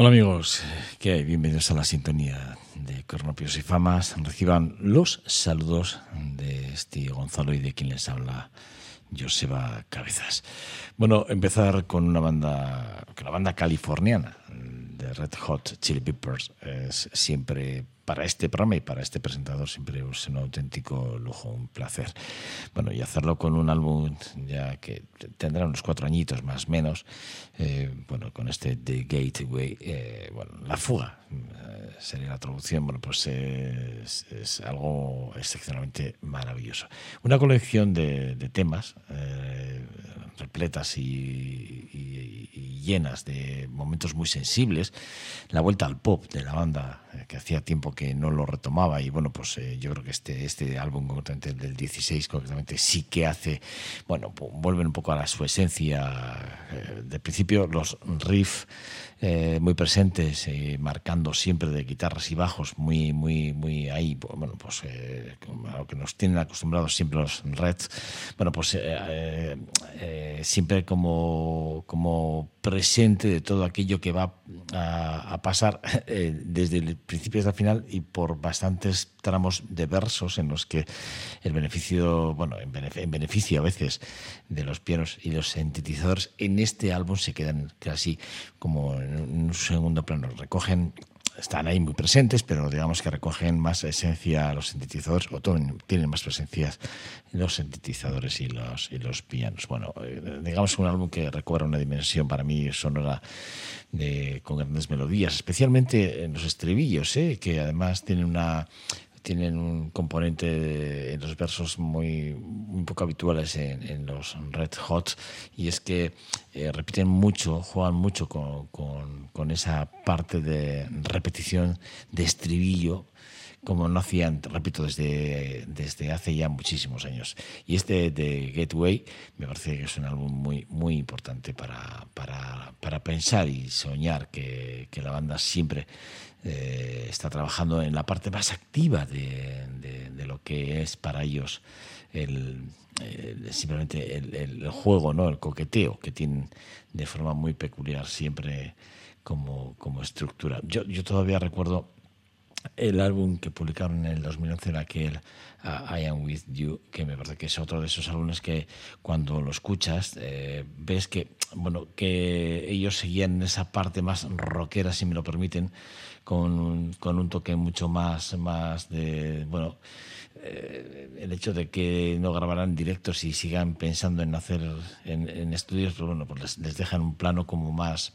Hola amigos, ¿qué hay? Bienvenidos a la sintonía de Cornopios y Famas. Reciban los saludos de este Gonzalo y de quien les habla Joseba Cabezas. Bueno, empezar con una banda, con la banda californiana de Red Hot Chili Peppers es siempre para este programa y para este presentador siempre es un auténtico lujo, un placer. Bueno, y hacerlo con un álbum ya que tendrá unos cuatro añitos más o menos, eh, bueno, con este The Gateway, eh, bueno, La Fuga eh, sería la traducción, bueno, pues es, algo excepcionalmente maravilloso. Una colección de, de temas repletas y, y, y, llenas de momentos muy sensibles, la vuelta al pop de la banda, que hacía tiempo que no lo retomaba y bueno, pues eh, yo creo que este, este álbum concretamente del 16 concretamente sí que hace, bueno, vuelven un poco a la, su esencia. Eh, de principio los riffs eh, muy presentes, eh, marcando siempre de guitarras y bajos, muy, muy, muy ahí, bueno, pues eh, a lo que nos tienen acostumbrados siempre los Reds, bueno, pues siempre como, como presente de todo aquello que va a, pasar desde el principio hasta el final y por bastantes tramos de versos en los que el beneficio, bueno, en beneficio, en beneficio a veces de los pianos y los sintetizadores en este álbum se quedan casi como en un segundo plano. Recogen están ahí muy presentes, pero digamos que recogen más esencia los sintetizadores o tienen más presencias los sintetizadores y los, y los pianos. Bueno, eh, digamos un álbum que recobra una dimensión para mí sonora de, con grandes melodías, especialmente en los estribillos, ¿eh? que además tienen una tienen un componente en los versos muy, poco habituales en, en, los Red Hot y es que eh, repiten mucho, juegan mucho con, con, con, esa parte de repetición de estribillo como no hacían, repito, desde, desde hace ya muchísimos años. Y este de Gateway me parece que es un álbum muy, muy importante para, para, para pensar y soñar que, que la banda siempre eh, está trabajando en la parte más activa de, lo que es para ellos el, simplemente el, el, juego, ¿no? el coqueteo que tienen de forma muy peculiar siempre como, como estructura. Yo, yo todavía recuerdo el álbum que publicaron en el 2011 era aquel uh, I Am With You, que me parece que es otro de esos álbumes que cuando lo escuchas eh, ves que, bueno, que ellos seguían esa parte más rockera, si me lo permiten, con, con un toque mucho más, más de, bueno, eh, el hecho de que no grabaran directos y sigan pensando en hacer en, estudios, pues bueno, pues les, les, dejan un plano como más,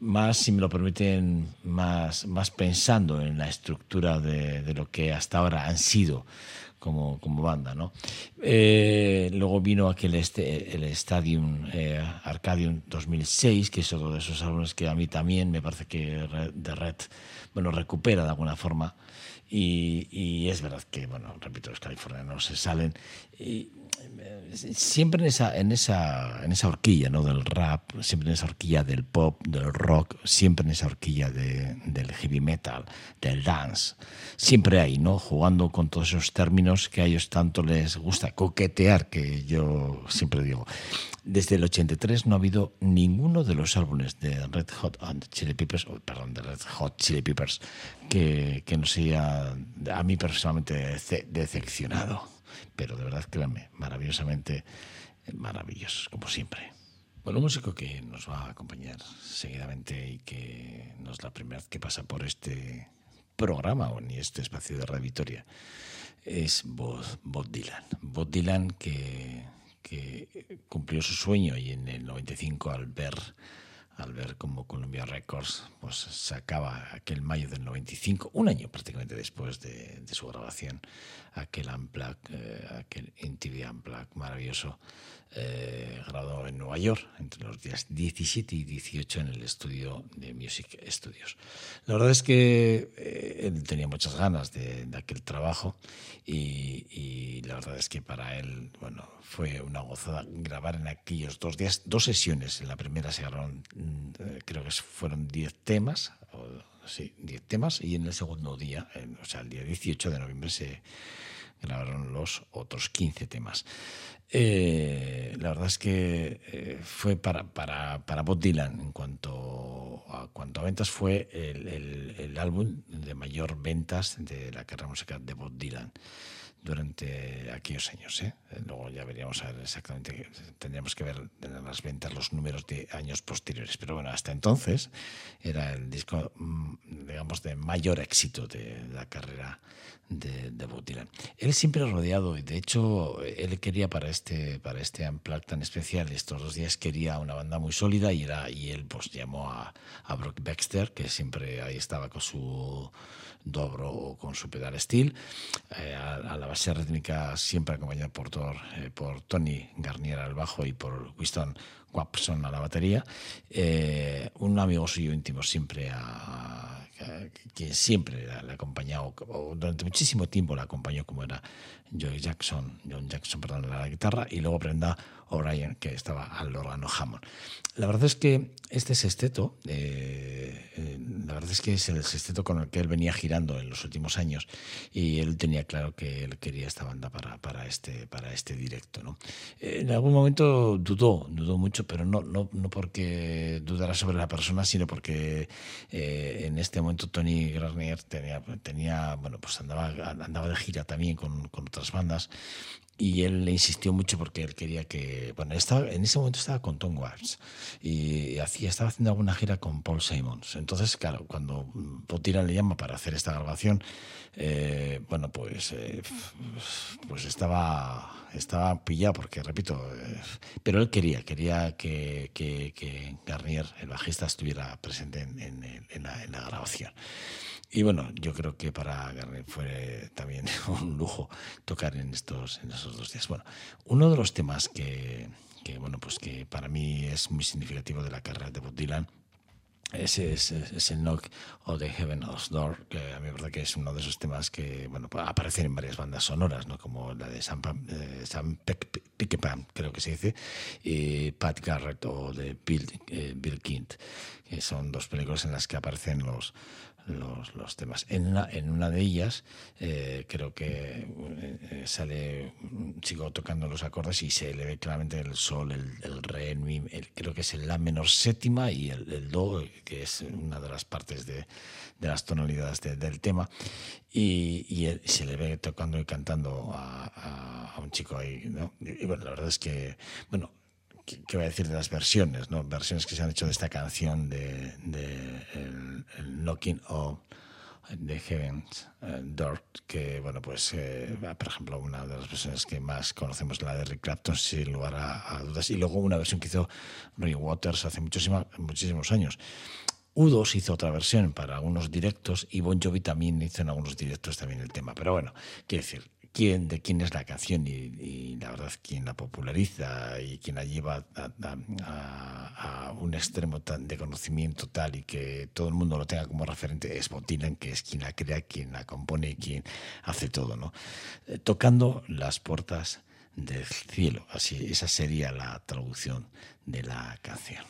más, si me lo permiten, más, más pensando en la estructura de, de lo que hasta ahora han sido como, como banda, ¿no? Eh, luego vino aquel este, el Stadium eh, Arcadium 2006, que es otro de esos álbumes que a mí también me parece que de Red, bueno, recupera de alguna forma. Y, y, es verdad que, bueno, repito, los californianos se salen y siempre en esa, en esa, en esa horquilla ¿no? del rap, siempre en esa horquilla del pop, del rock, siempre en esa horquilla de, del heavy metal, del dance, siempre hay, ¿no? Jugando con todos esos términos que a ellos tanto les gusta coquetear, que yo siempre digo. Desde el 83 no ha habido ninguno de los álbumes de Red Hot and Chili Peppers, perdón, de Red Hot Chili Peppers, que, que no sea a mí personalmente decepcionado. Pero de verdad, créanme, maravillosamente maravillosos, como siempre. Bueno, un músico que nos va a acompañar seguidamente y que no es la primera vez que pasa por este programa o ni este espacio de Radio Victoria es Bob, Bob Dylan. Bob Dylan que, que cumplió su sueño y en el 95 al ver al ver cómo Columbia Records pues, sacaba aquel mayo del 95, un año prácticamente después de, de su grabación, aquel Unplugged, eh, aquel MTV Unplugged maravilloso, eh, grabado en Nueva York entre los días 17 y 18 en el estudio de Music Studios. La verdad es que eh, él tenía muchas ganas de, de aquel trabajo y, y, la verdad es que para él bueno, fue una gozada grabar en aquellos dos días, dos sesiones. En la primera se grabaron, eh, creo que fueron 10 temas, o, sí, 10 temas, y en el segundo día, o sea, el día 18 de noviembre se grabaron los otros 15 temas. Eh, la verdad es que eh, fue para, para, para Bob Dylan en cuanto a cuanto a ventas, fue el, álbum de mayor ventas de la carrera musical de Bob Dylan durante aquellos años. ¿eh? Luego ya veríamos a ver exactamente, tendríamos que ver en las ventas los números de años posteriores. Pero bueno, hasta entonces era el disco, mm, digamos, de mayor éxito de la carrera de, de. Él siempre rodeado, y de hecho él quería para este, para este Unplugged tan especial, estos dos días quería una banda muy sólida y, era, y él pues llamó a, a Brock Baxter, que siempre ahí estaba con su dobro o con su pedal steel, eh, a, la base rítmica siempre acompañado por, eh, por Tony Garnier al bajo y por Winston Wapson a la batería, eh, un amigo suyo íntimo siempre a, que siempre le ha acompañado, o durante muchísimo tiempo le acompañó, como era Joey Jackson, John Jackson, perdón, a la guitarra, y luego Brenda O'Brien, que estaba al órgano Hammond. La verdad es que este sexteto, eh, la verdad es que es el sexteto con el que él venía girando en los últimos años, y él tenía claro que él quería esta banda para, para, este, para este directo. ¿no? En algún momento dudó, dudó mucho, pero no, no, no porque dudara sobre la persona, sino porque eh, en este momento Tony Garnier tenía, tenía bueno, pues andaba, andaba de gira también con, con otras bandas y él le insistió mucho porque él quería que bueno estaba en ese momento estaba con Tom Watts y hacía estaba haciendo alguna gira con Paul Simons. Entonces claro cuando Bob le llama para hacer esta grabación eh, bueno pues eh, pues estaba estaba pillado porque repito eh, pero él quería quería que, que, Garnier el bajista estuviera presente en, en la grabación y bueno, yo creo que para Garnet fue también un lujo tocar en estos, en esos dos días. Bueno, uno de los temas que, que, bueno, pues que para mí es muy significativo de la carrera de Bob Dylan ese es, el Knock o the Heaven's Door, que a mí me parece que es uno de esos temas que bueno, aparecen en varias bandas sonoras, ¿no? como la de Sam, eh, Sam creo que se dice, y Pat Garrett o de Bill, eh, Bill Kint, que son dos películas en las que aparecen los, los, los temas. En una, en una de ellas eh, creo que eh, sale un chico tocando los acordes y se le ve claramente el sol, el, el re, el mi, creo que es el la menor séptima y el, el, do, que es una de las partes de, de las tonalidades del tema. Y, y, se le ve tocando y cantando a, a, un chico ahí. ¿no? Y, y bueno, la verdad es que, bueno, ¿qué voy a decir de las versiones? ¿no? Versiones que se han hecho de esta canción de, de el, Knocking of the Heaven's eh, Door, que, bueno, pues, eh, por ejemplo, una de las versiones que más conocemos, la de Rick Clapton, sin lugar a, dudas, y luego una versión que hizo Roy Waters hace muchísimos años. U2 hizo otra versión para algunos directos y Bon Jovi también hizo en algunos directos también el tema. Pero bueno, quiero decir, quién, de quién es la canción y, la verdad quién la populariza y quién la lleva a, un extremo tan de conocimiento tal y que todo el mundo lo tenga como referente es Bob que es quien la crea, quien la compone y quien hace todo, ¿no? Eh, tocando las puertas del cielo, así esa sería la traducción de la canción.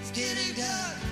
It's getting dark.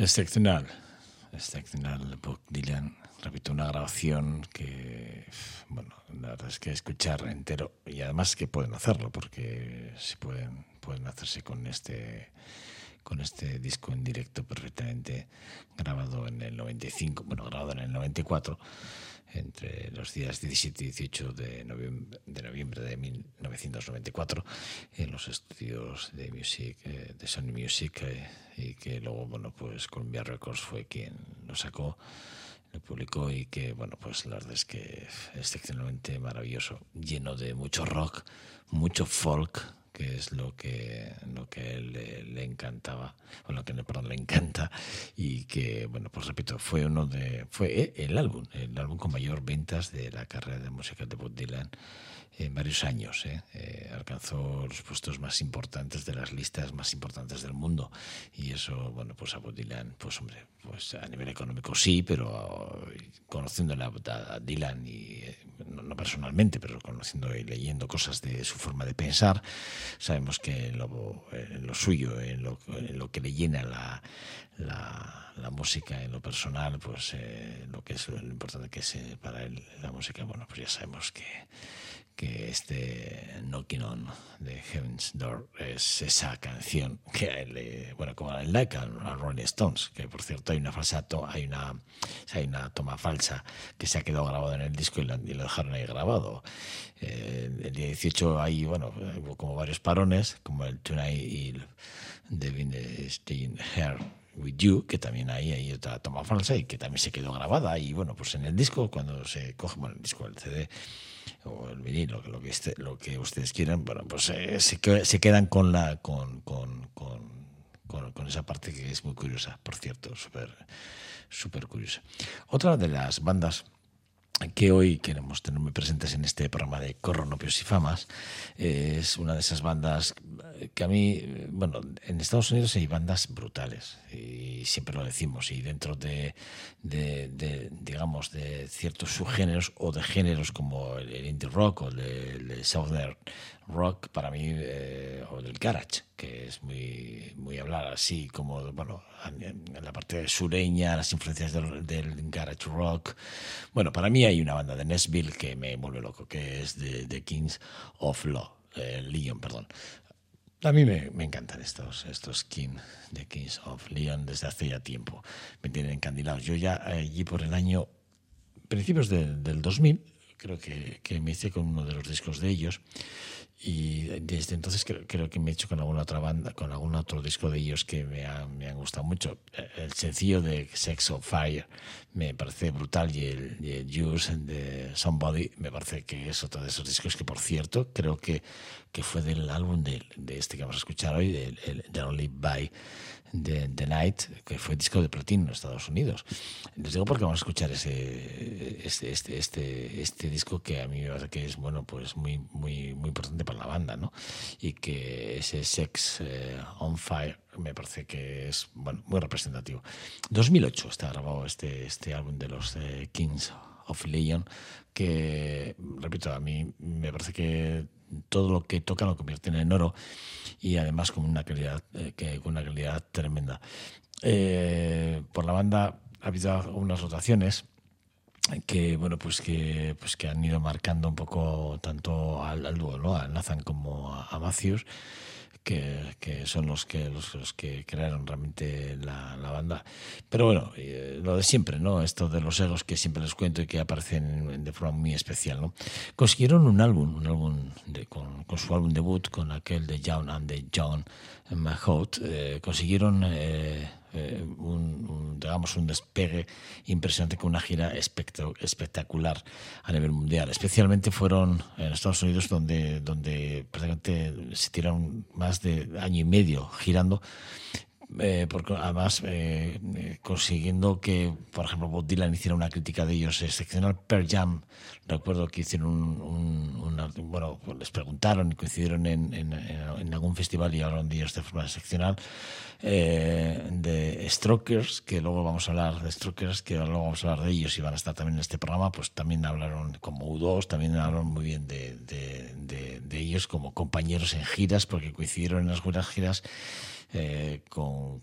Excepcional, excepcional Bob Dylan. Repito, una grabación que, bueno, la verdad es que escuchar entero y además que pueden hacerlo porque se pueden, pueden hacerse con este con este disco en directo perfectamente grabado en el 95, bueno, grabado en el 94 entre los días 17 y 18 de noviembre de, noviembre de 1994 en los estudios de Music, eh, de Sony Music eh, y que luego, bueno, pues Columbia Records fue quien lo sacó, lo publicó y que, bueno, pues la verdad es que excepcionalmente maravilloso, lleno de mucho rock, mucho folk, que es lo que lo que le, le encantaba o lo que perdón, le encanta y que bueno pues repito fue uno de fue el álbum el álbum con mayor ventas de la carrera de música de Bob Dylan en varios años ¿eh? Eh, alcanzó los puestos más importantes de las listas más importantes del mundo y eso bueno pues a Bob Dylan pues hombre pues a nivel económico sí pero conociendo a, Dylan y no, no, personalmente pero conociendo y leyendo cosas de su forma de pensar sabemos que en lo, en lo suyo en lo, en lo, que le llena la, la, la, música en lo personal pues eh, lo que es lo importante que es eh, para él la música bueno pues ya sabemos que que este Knocking On de Heaven's Door es esa canción que eh, bueno, como el like a, Rolling Stones, que por cierto hay una falsa to hay una hay una toma falsa que se ha quedado grabado en el disco y lo, y lo dejaron ahí grabado. Eh, el día 18 hay, bueno, hubo como varios parones, como el Tonight y el Devin Staying Here With You, que también ahí hay otra toma falsa y que también se quedó grabada. Y bueno, pues en el disco, cuando se coge, bueno, el disco, el CD o el vinilo, lo que, este, lo que ustedes quieran, bueno, pues eh, se, quedan con la con, con, con, con, esa parte que es muy curiosa, por cierto, súper súper curiosa. Otra de las bandas que hoy queremos tener muy presentes en este programa de Corronopios y Famas. Es una de esas bandas que a mí, bueno, en Estados Unidos hay bandas brutales y siempre lo decimos y dentro de, digamos, de ciertos subgéneros o de géneros como el indie rock o el, el southern rock para mí eh, o del garage que es muy muy hablar así como bueno en, la parte sureña las influencias del, del, garage rock. Bueno para mí hay una banda de Nashville que me vuelve loco que es de, de Kings of Law eh, Leon perdón a mí me, encantan estos, estos King de Kings of Leon desde hace ya tiempo. Me tienen encandilados. Yo ya allí por el año, principios de, del 2000, creo que, que, me hice con uno de los discos de ellos y desde entonces creo, que me he hecho con alguna otra banda, con algún otro disco de ellos que me, ha, me han gustado mucho. El sencillo de Sex of Fire me parece brutal y el, y el Use de Somebody me parece que es otro de esos discos que, por cierto, creo que, que fue del álbum de, este que vamos a escuchar hoy, de, de Only By de The Night, que fue disco de platino en Estados Unidos. Les digo porque vamos a escuchar ese, este, este, este, este disco que a mí me parece que es bueno, pues muy, muy, muy importante para la banda, ¿no? Y que ese Sex eh, on Fire me parece que es bueno, muy representativo. 2008 está grabado este, este álbum de los eh, Kings of Leon, que, repito, a mí me parece que todo lo que toca lo convierten en oro y además con una calidad, eh, que, con una calidad tremenda. Eh, por la banda ha habido unas rotaciones que bueno pues que pues que han ido marcando un poco tanto al, al dúo ¿no? a Nathan como a, a Matthews que, son los que los, que crearon realmente la, la banda. Pero bueno, eh, lo de siempre, ¿no? Esto de los egos que siempre les cuento y que aparecen de forma muy especial, ¿no? Consiguieron un álbum, un álbum con, con, su álbum debut, con aquel de John and de John Mahout, eh, consiguieron eh, eh, un, digamos, un despegue impresionante con una gira espectacular a nivel mundial. Especialmente fueron en Estados Unidos donde, donde prácticamente se tiraron más de año y medio girando eh, porque además eh, consiguiendo que, por ejemplo, Bob Dylan hiciera una crítica de ellos excepcional. Pearl Jam, recuerdo que hicieron un, un, bueno, les preguntaron y coincidieron en, en, en, algún festival y hablaron de ellos de forma excepcional. Eh, de Strokers, que luego vamos a hablar de Strokers, que luego vamos a hablar de ellos y van a estar también en este programa, pues también hablaron como U2, también hablaron muy bien de, de, de, de ellos como compañeros en giras, porque coincidieron en las buenas giras eh, con,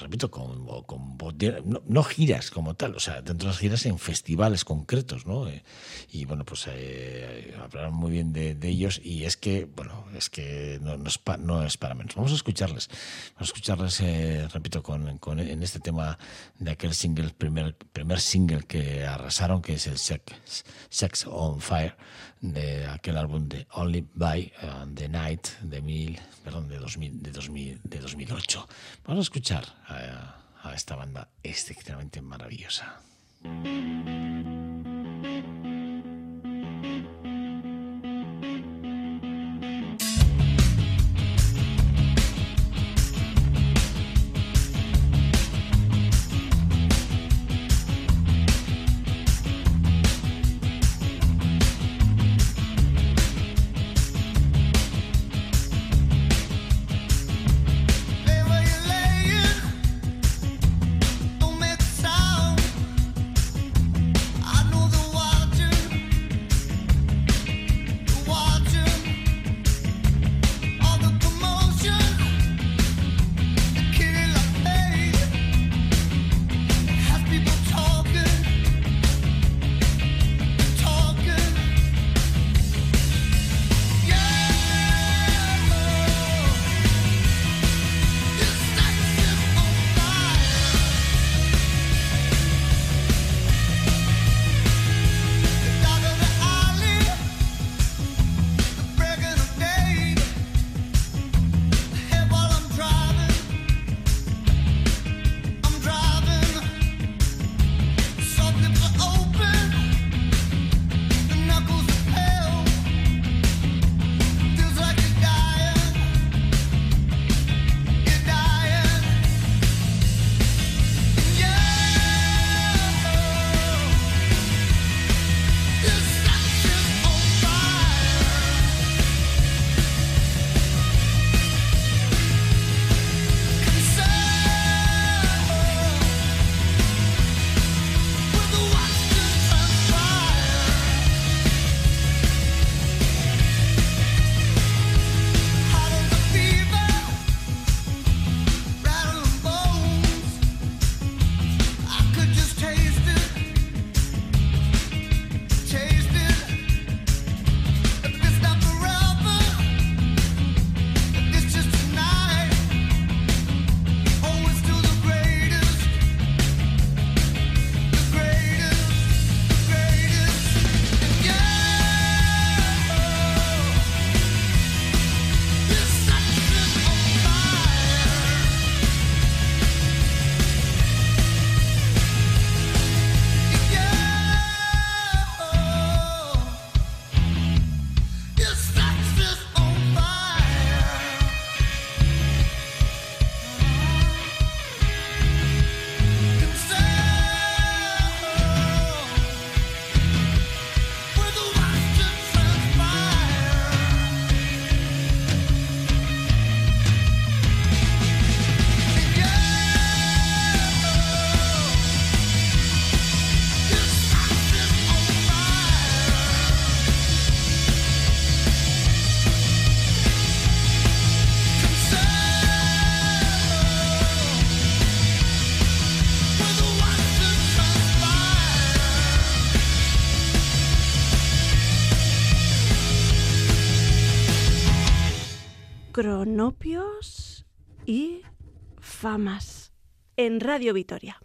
repito, con, con no, no giras como tal, o sea, dentro de las giras en festivales concretos, ¿no? Eh, y bueno, pues eh, hablaron muy bien de, ellos y es que, bueno, es que no, no es, pa- no es para menos. Vamos a escucharles, vamos a escucharles, repito, con, en este tema de aquel single, primer, primer single que arrasaron, que es el Sex, Sex on Fire, de aquel álbum de Only by the Night de mil, perdón, de 2000, de 2000, de 2008. Vamos a escuchar a, esta banda excepcionalmente maravillosa. Y famas en Radio Vitoria.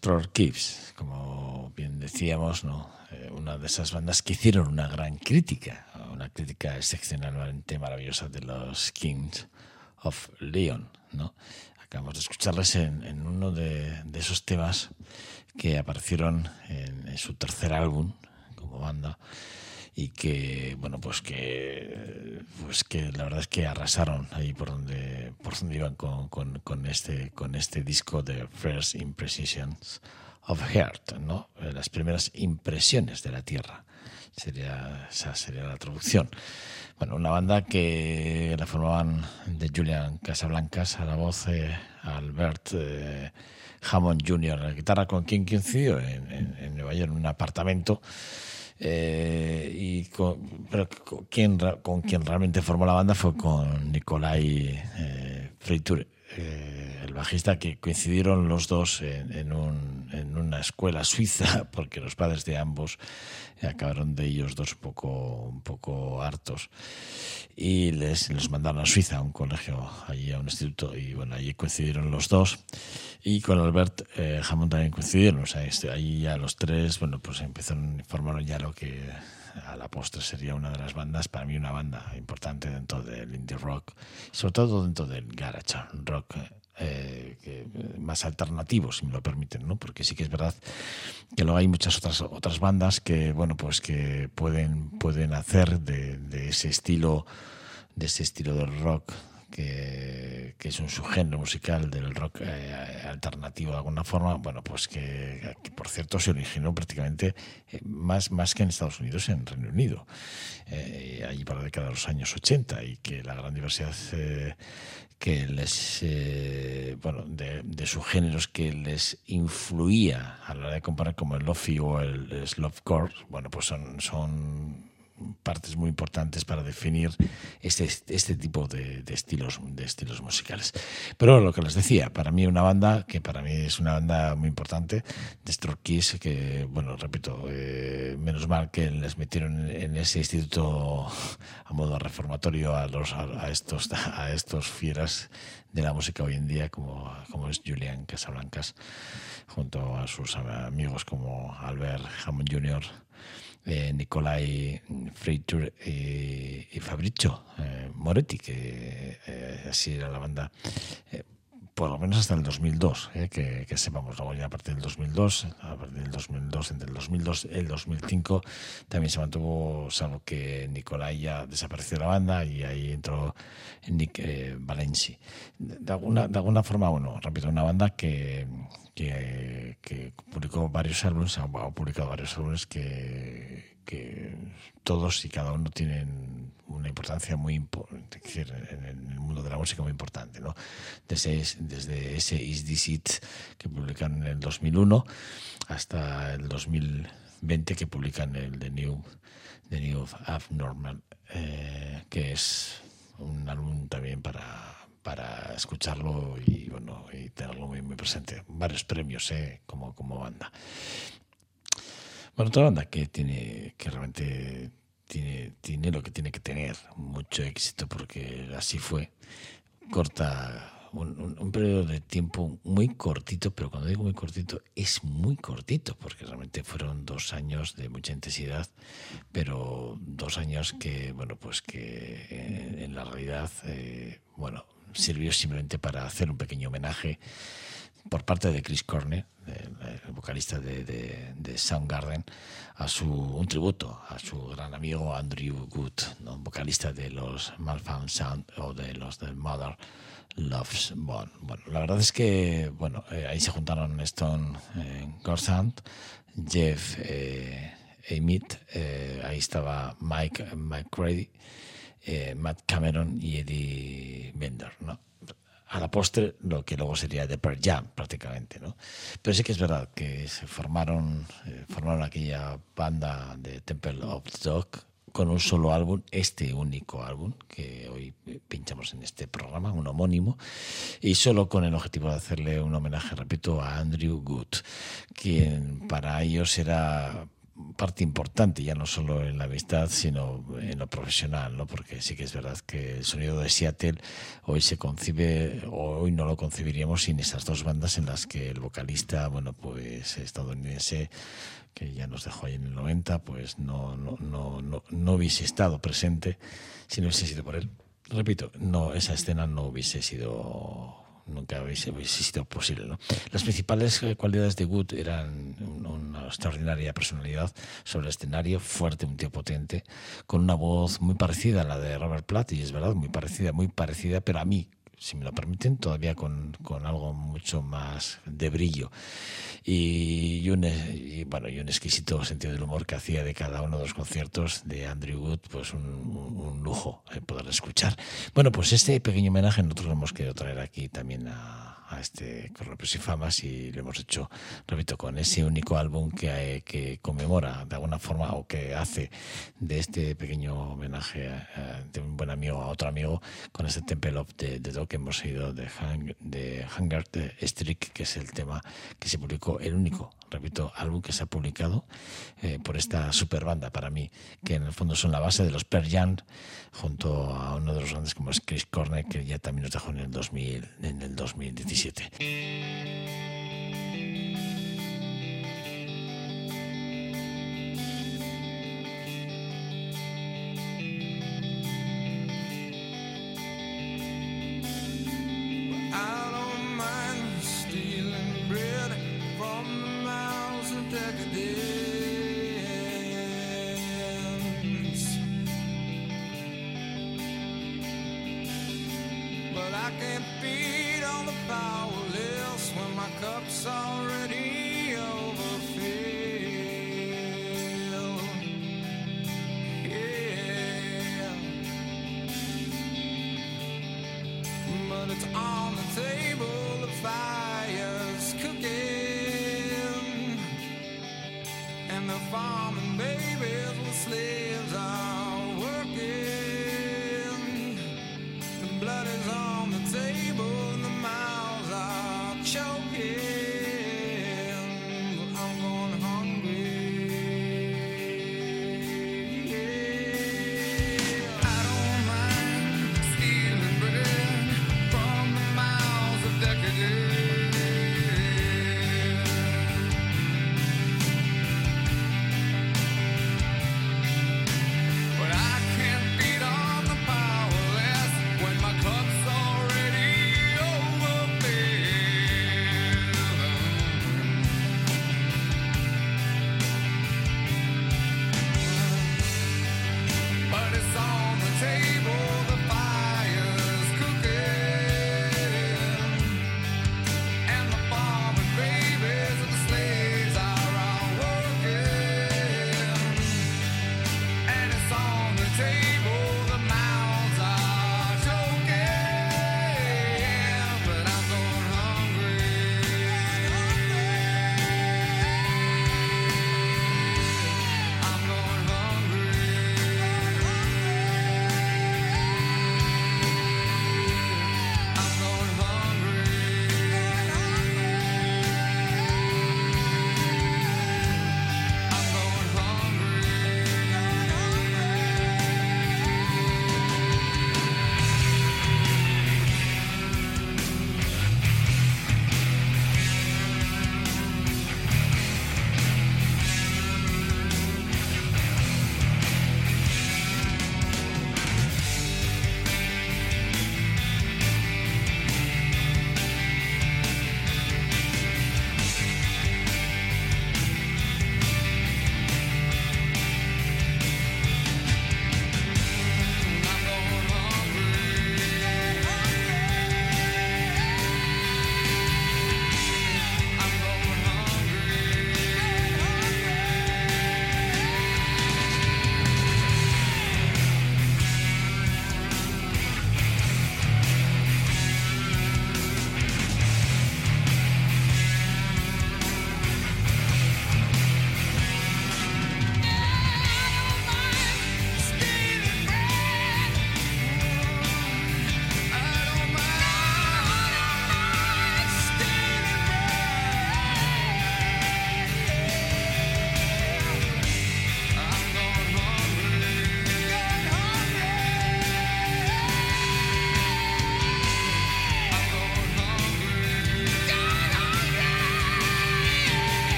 Keeps, como bien decíamos, ¿no? Eh, una de esas bandas que hicieron una gran crítica, una crítica excepcionalmente maravillosa de los Kings of Leon. ¿no? Acabamos de escucharles en, en uno de, de, esos temas que aparecieron en, en su tercer álbum como banda y que bueno pues que pues que la verdad es que arrasaron ahí por donde por donde iban con, con, con este con este disco de First Impressions of Heart no las primeras impresiones de la tierra. Sería esa sería la traducción. Bueno una banda que la formaban de Julian Casablancas a la voz eh, Albert eh, Hammond Jr. la guitarra con quien coincidió en, en, en Nueva York en un apartamento eh, y con, pero con quien, con quien realmente formó la banda fue con Nicolai eh, Freiture, eh, el bajista, que coincidieron los dos en, en, un, en, una escuela suiza, porque los padres de ambos acabaron de ellos dos un poco, un poco hartos y les, les mandaron a Suiza, a un colegio, allí a un instituto, y bueno, allí coincidieron los dos. Y con Albert eh, Hammond también coincidieron, o sea, este, ahí ya los tres, bueno, pues empezaron, formaron ya lo que a la postre sería una de las bandas, para mí una banda importante dentro del indie rock, sobre todo dentro del garage rock eh, que, más alternativo, si me lo permiten, ¿no? Porque sí que es verdad que luego hay muchas otras otras bandas que, bueno, pues que pueden pueden hacer de, de ese estilo de ese estilo del rock que, es un subgénero musical del rock eh, alternativo de alguna forma, bueno, pues que, que, por cierto se originó prácticamente eh, más, más que en Estados Unidos, en Reino Unido, eh, allí para la década de los años 80, y que la gran diversidad eh, que les, bueno, de, de subgéneros que les influía a la hora de comparar como el Lofi o el Slowcore, bueno, pues son, son partes muy importantes para definir este, este tipo de, de, estilos, de estilos musicales. Pero lo que les decía, para mí una banda, que para mí es una banda muy importante, de Kiss, que, bueno, repito, eh, menos mal que les metieron en, ese instituto a modo reformatorio a, los, a, a, estos, a estos fieras de la música hoy en día, como, como es Julian Casablancas, junto a sus amigos como Albert Hammond Jr., eh, Nicolai Freitur y, y Fabricio eh, Moretti, que eh, así era la banda, eh, por lo menos hasta el 2002, eh, que, sepamos. Luego ya a partir del 2002, a partir del 2002, entre el 2002 y el 2005, también se mantuvo, salvo que Nicolai ya desapareció de la banda y ahí entró Nick eh, Valenci. De alguna, de alguna forma, bueno, repito, una banda que, que, que publicó varios álbumes, ha publicado varios álbumes que, que todos y cada uno tienen una importancia muy importante en el mundo de la música muy importante, ¿no? Desde, desde ese Is This It que publican en el 2001 hasta el 2020 que publican el The New, The New Abnormal, eh, que es un álbum también para para escucharlo y bueno y tenerlo muy muy presente varios premios eh, como como banda bueno otra banda que tiene que realmente tiene tiene lo que tiene que tener mucho éxito porque así fue. Corta un, periodo de tiempo muy cortito, pero cuando digo muy cortito, es muy cortito, porque realmente fueron dos años de mucha intensidad, pero dos años que, bueno, pues que en, en la realidad, eh, bueno, sirvió simplemente para hacer un pequeño homenaje por parte de Chris Cornell, el, vocalista de, de, de, Soundgarden, a su un tributo a su gran amigo Andrew Good, vocalista de los Malfound Sound o de los del Mother Loves Bone. Bueno, la verdad es que bueno, eh, ahí se juntaron Stone eh, Gorsand, Jeff eh, eh, ahí estaba Mike McCready, eh, Matt Cameron y Eddie Bender, ¿no? A la postre lo que luego sería The Pearl Jam prácticamente, ¿no? Pero sí que es verdad que se formaron, eh, formaron aquella banda de Temple of the Dog con un solo álbum, este único álbum que hoy pinchamos en este programa, un homónimo, y solo con el objetivo de hacerle un homenaje, repito, a Andrew Good, quien para ellos era parte importante, ya no solo en la amistad, sino en lo profesional, ¿no? Porque sí que es verdad que el sonido de Seattle hoy se concibe, hoy no lo concebiríamos sin esas dos bandas en las que el vocalista, bueno, pues estadounidense, que ya nos dejó ahí en el 90, pues no, no, no, no, no hubiese estado presente si no hubiese sido por él. Repito, no, esa escena no hubiese sido nunca hubiese, hubiese sido posible. ¿no? Las principales eh, cualidades de Wood eran un- una extraordinaria personalidad sobre el escenario, fuerte, un tío potente, con una voz muy parecida a la de Robert Platt, y es verdad, muy parecida, muy parecida, pero a mí, si me lo permiten, todavía con, con algo mucho más de brillo. Y, y un, y, bueno, y un exquisito sentido del humor que hacía de cada uno de los conciertos de Andrew Wood, pues un- un lujo eh, poder escuchar. Bueno, pues este pequeño homenaje nosotros lo hemos querido traer aquí también a, a este Corrupos y Famas y lo hemos hecho, repito, con ese único álbum que, eh, que conmemora de alguna forma o que hace de este pequeño homenaje eh, de un buen amigo a otro amigo con este Temple of the, the Dog que hemos oído de, Hang, de Streak, que es el tema que se publicó, el único, repito, álbum que se ha publicado eh, por esta super banda para mí, que en el fondo son la base de los Jam, junto a uno de los grandes como es Chris Cornell, que ya también nos dejó en el 2000, en el 2017. 17.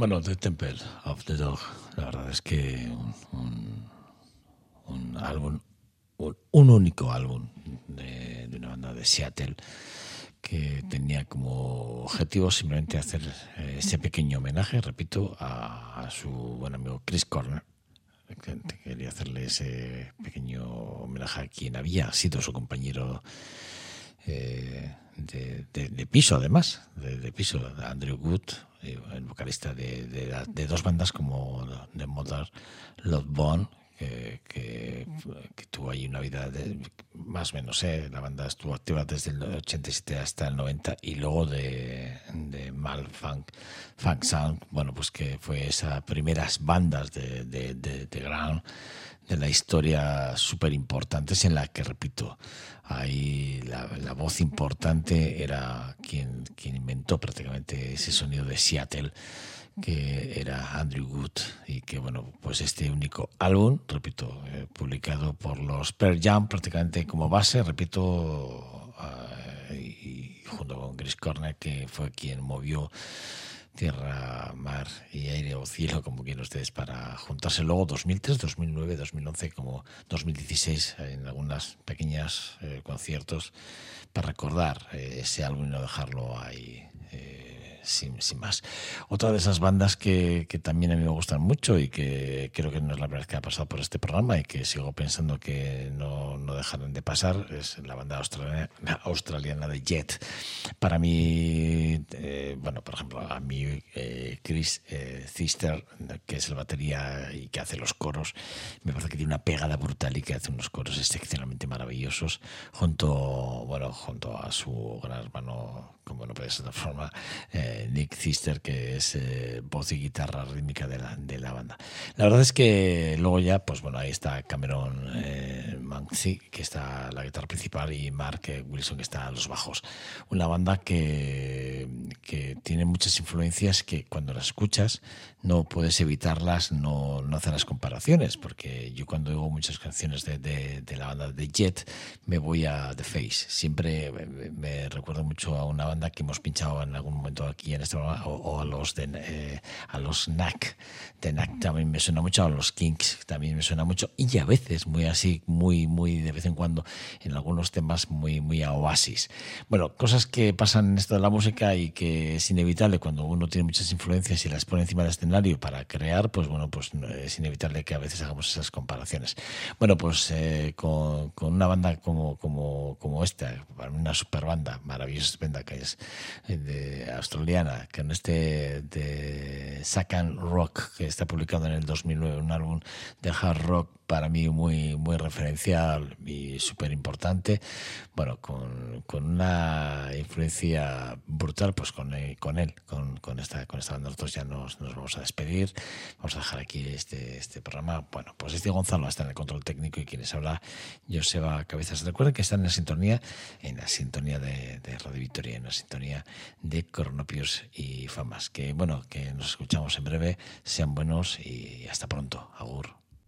Bueno, The Temple of the Dog, la verdad es que un, álbum, un, un único álbum de, una banda de Seattle que tenía como objetivo simplemente hacer eh, ese pequeño homenaje, repito, a, su buen amigo Chris Corner. que- que Quería hacerle ese pequeño homenaje a quien había sido su compañero eh, de, de- de piso, además, de, de piso, Andrew Wood, eh, el vocalista de, de de dos bandas como The Mother Love Bone, que, que- que tuvo ahí una vida de, más o menos, eh, la banda estuvo activa desde el 87 hasta el 90 y luego de, de Mal Funk, Funk Sound, bueno, pues que fue esas primeras bandas de, de, de ground de la historia súper importantes en la que, repito, ahí la, la voz importante era quien, quien inventó prácticamente ese sonido de Seattle, que era Andrew Wood, y que, bueno, pues este único álbum, repito, eh, publicado por los Pearl Jam prácticamente como base, repito, ah, junto con Chris Corner, que fue quien movió tierra, mar y aire o cielo, como quieran ustedes, para juntarse luego 2003, 2009, 2011, como 2016, en algunas pequeñas eh, conciertos, para recordar eh, ese álbum y no dejarlo ahí. Sin, sin más. Otra de esas bandas que, que también a mí me gustan mucho y que creo que no es la primera vez que ha pasado por este programa y que sigo pensando que no, no dejarán de pasar es la banda australiana, australiana de Jet. Para mí, eh, bueno, por ejemplo, a mí eh, Chris eh, que es el batería y que hace los coros, me parece que tiene una pegada brutal y que hace unos coros excepcionalmente maravillosos, junto, bueno, junto a su gran hermano, como no puede ser de otra forma, eh, Nick Cister, que es eh, voz y guitarra rítmica de la, de la banda. La verdad es que luego ya, pues bueno, ahí está Cameron eh, Manzi, que está la guitarra principal, y Mark eh, Wilson, que está a los bajos. Una banda que, que tiene muchas influencias que cuando las escuchas no puedes evitarlas, no, no hacer las comparaciones, porque yo cuando oigo muchas canciones de, de, de la banda de Jet, me voy a The Face. Siempre me, me recuerdo mucho a una banda que hemos pinchado en algún momento aquí en este o, a los de eh, a los Knack. De Knack también me suena mucho, a los Kinks también me suena mucho, y a veces muy así, muy, muy de vez en cuando, en algunos temas muy, muy a Oasis. Bueno, cosas que pasan en esto de la música y que es inevitable cuando uno tiene muchas influencias y las pone encima del escenario para crear, pues bueno, pues no- es inevitable que a veces hagamos esas comparaciones. Bueno, pues eh, con, una banda como, como, como esta, una super banda maravillosa, estupenda, que es eh, de australiana, con este de Sacan Rock, que está publicado en el 2009, un álbum de hard rock para mí muy, muy referencial y súper importante. Bueno, con, con una influencia brutal, pues con, eh, con él, con, con, esta, con esta banda. Nosotros ya nos, nos vamos a despedir. Vamos a dejar aquí este, este programa. Bueno, pues este Gonzalo está en el control técnico y quienes habla, Joseba Cabezas. Recuerden que están en la sintonía, en la sintonía de, de Radio Victoria, en la sintonía de Cronopios y Famas. Que bueno, que nos escuchamos en breve. Sean buenos y hasta pronto. Agur.